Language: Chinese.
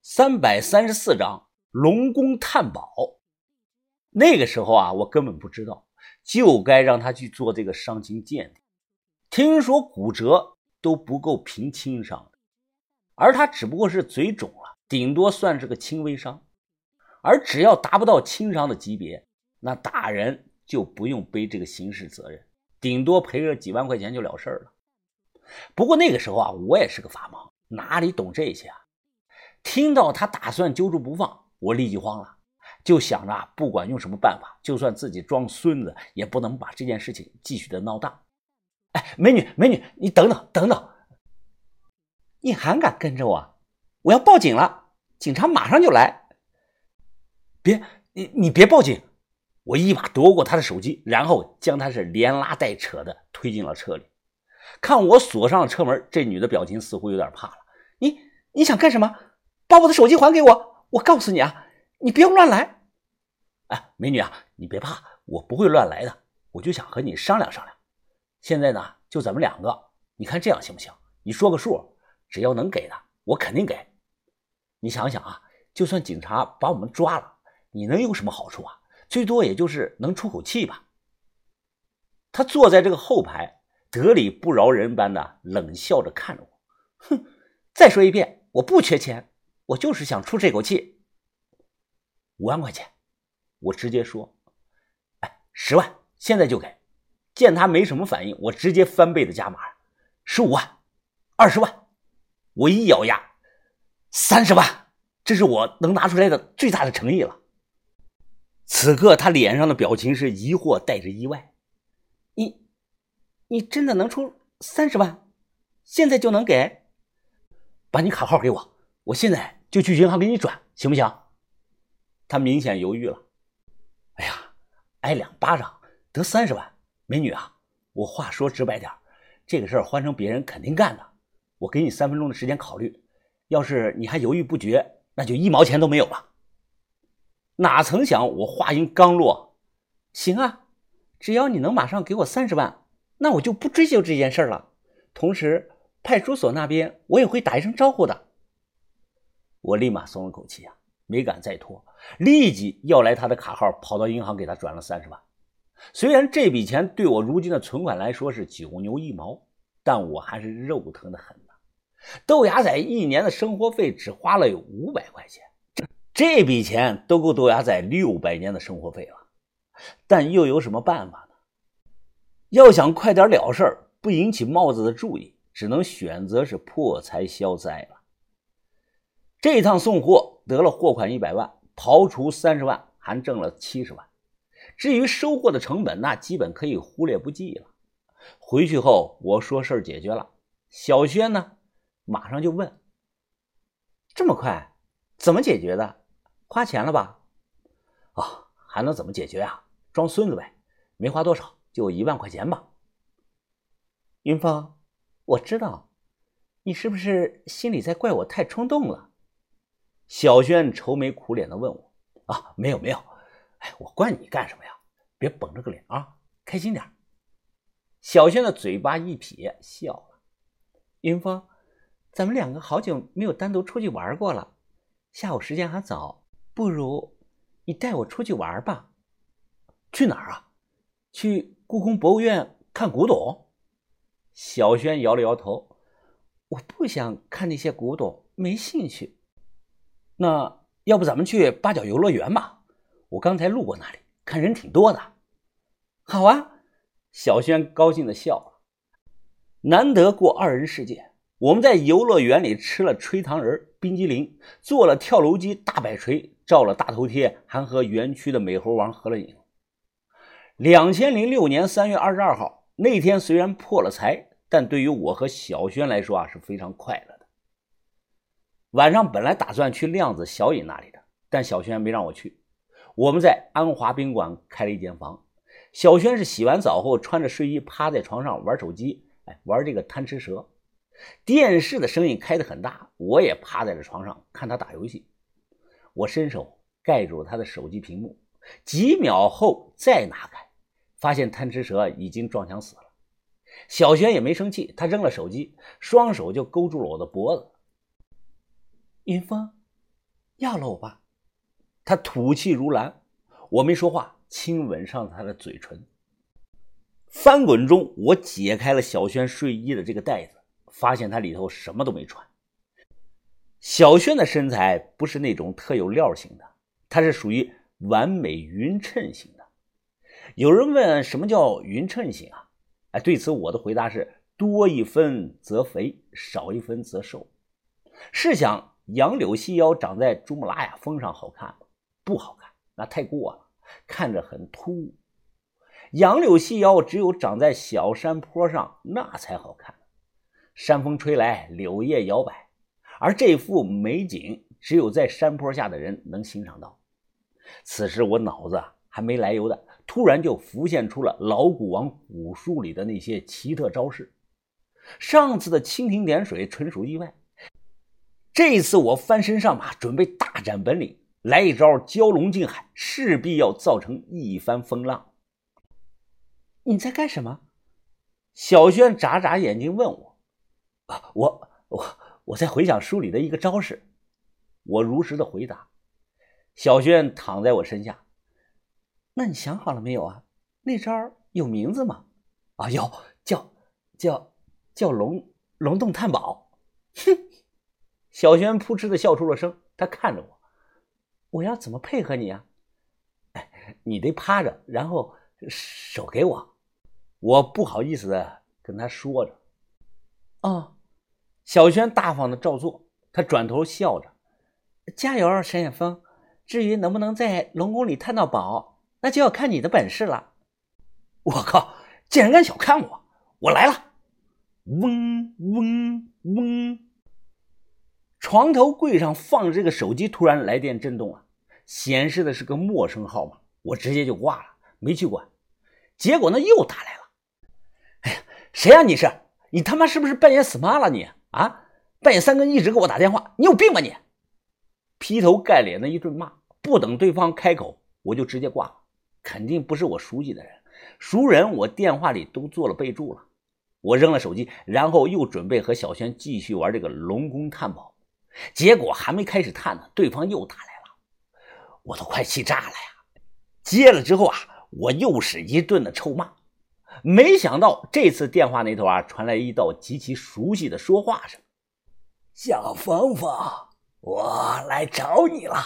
三百三十四章龙宫探宝。那个时候啊，我根本不知道，就该让他去做这个伤情鉴定。听说骨折都不够评轻伤的，而他只不过是嘴肿了，顶多算是个轻微伤。而只要达不到轻伤的级别，那打人就不用背这个刑事责任，顶多赔个几万块钱就了事了。不过那个时候啊，我也是个法盲，哪里懂这些啊？听到他打算揪住不放，我立即慌了，就想着不管用什么办法，就算自己装孙子，也不能把这件事情继续的闹大。哎，美女，美女，你等等，等等，你还敢跟着我？我要报警了，警察马上就来。别，你你别报警！我一把夺过他的手机，然后将他是连拉带扯的推进了车里。看我锁上了车门，这女的表情似乎有点怕了。你你想干什么？把我的手机还给我！我告诉你啊，你不要乱来。哎，美女啊，你别怕，我不会乱来的。我就想和你商量商量。现在呢，就咱们两个，你看这样行不行？你说个数，只要能给的，我肯定给。你想想啊，就算警察把我们抓了，你能有什么好处啊？最多也就是能出口气吧。他坐在这个后排。得理不饶人般的冷笑着看着我，哼！再说一遍，我不缺钱，我就是想出这口气。五万块钱，我直接说，哎，十万，现在就给。见他没什么反应，我直接翻倍的加码，十五万，二十万。我一咬牙，三十万，这是我能拿出来的最大的诚意了。此刻他脸上的表情是疑惑带着意外。你你真的能出三十万？现在就能给？把你卡号给我，我现在就去银行给你转，行不行？他明显犹豫了。哎呀，挨两巴掌得三十万，美女啊，我话说直白点，这个事儿换成别人肯定干的。我给你三分钟的时间考虑，要是你还犹豫不决，那就一毛钱都没有了。哪曾想我话音刚落，行啊，只要你能马上给我三十万。那我就不追究这件事了。同时，派出所那边我也会打一声招呼的。我立马松了口气啊，没敢再拖，立即要来他的卡号，跑到银行给他转了三十万。虽然这笔钱对我如今的存款来说是九牛一毛，但我还是肉疼的很呐。豆芽仔一年的生活费只花了有五百块钱，这这笔钱都够豆芽仔六百年的生活费了。但又有什么办法呢？要想快点了事儿，不引起帽子的注意，只能选择是破财消灾了。这一趟送货得了货款一百万，刨除三十万，还挣了七十万。至于收货的成本，那基本可以忽略不计了。回去后我说事儿解决了，小轩呢，马上就问：这么快，怎么解决的？花钱了吧？啊，还能怎么解决啊？装孙子呗，没花多少。就一万块钱吧，云峰，我知道，你是不是心里在怪我太冲动了？小轩愁眉苦脸的问我。啊，没有没有，哎，我怪你干什么呀？别绷着个脸啊，开心点。小轩的嘴巴一撇，笑了。云峰，咱们两个好久没有单独出去玩过了，下午时间还早，不如你带我出去玩吧。去哪儿啊？去。故宫博物院看古董，小轩摇了摇头，我不想看那些古董，没兴趣。那要不咱们去八角游乐园吧？我刚才路过那里，看人挺多的。好啊，小轩高兴的笑了。难得过二人世界，我们在游乐园里吃了吹糖人、冰激凌，坐了跳楼机、大摆锤，照了大头贴，还和园区的美猴王合了影。两千零六年三月二十二号那天，虽然破了财，但对于我和小轩来说啊是非常快乐。晚上本来打算去亮子、小尹那里的，但小轩没让我去。我们在安华宾馆开了一间房，小轩是洗完澡后穿着睡衣趴在床上玩手机，哎，玩这个贪吃蛇。电视的声音开得很大，我也趴在了床上看他打游戏。我伸手盖住他的手机屏幕，几秒后再拿开。发现贪吃蛇已经撞墙死了，小轩也没生气，他扔了手机，双手就勾住了我的脖子。云峰，要了我吧。他吐气如兰，我没说话，亲吻上他的嘴唇。翻滚中，我解开了小轩睡衣的这个袋子，发现他里头什么都没穿。小轩的身材不是那种特有料型的，他是属于完美匀称型的。有人问什么叫匀称型啊？哎，对此我的回答是：多一分则肥，少一分则瘦。试想，杨柳细腰长在珠穆朗玛峰上好看吗？不好看，那太过了，看着很突兀。杨柳细腰只有长在小山坡上，那才好看。山风吹来，柳叶摇摆，而这幅美景只有在山坡下的人能欣赏到。此时我脑子还没来由的，突然就浮现出了老古王古书里的那些奇特招式。上次的蜻蜓点水纯属意外，这次我翻身上马，准备大展本领，来一招蛟龙进海，势必要造成一番风浪。你在干什么？小轩眨眨眼睛问我：“啊，我我我在回想书里的一个招式。”我如实的回答。小轩躺在我身下：“那你想好了没有啊？那招有名字吗？”“啊，有，叫叫叫龙龙洞探宝。”哼！小轩扑哧的笑出了声。他看着我：“我要怎么配合你啊？”“哎，你得趴着，然后手给我。”我不好意思的跟他说着，哦，小轩大方的照做。他转头笑着：“加油，沈远峰。至于能不能在龙宫里探到宝，那就要看你的本事了。”我靠！竟然敢小看我！我来了！嗡嗡嗡！床头柜上放着这个手机，突然来电震动了，显示的是个陌生号码。我直接就挂了，没去管。结果呢，又打来了。哎呀谁呀？你是你他妈是不是半夜死妈了？你啊，半夜三更一直给我打电话，你有病吧你？劈头盖脸的一顿骂，不等对方开口，我就直接挂了。肯定不是我熟悉的人，熟人我电话里都做了备注了。我扔了手机，然后又准备和小轩继续玩这个龙宫探宝。结果还没开始探呢，对方又打来了，我都快气炸了呀！接了之后啊，我又是一顿的臭骂。没想到这次电话那头啊，传来一道极其熟悉的说话声：“小峰峰，我来找你了。”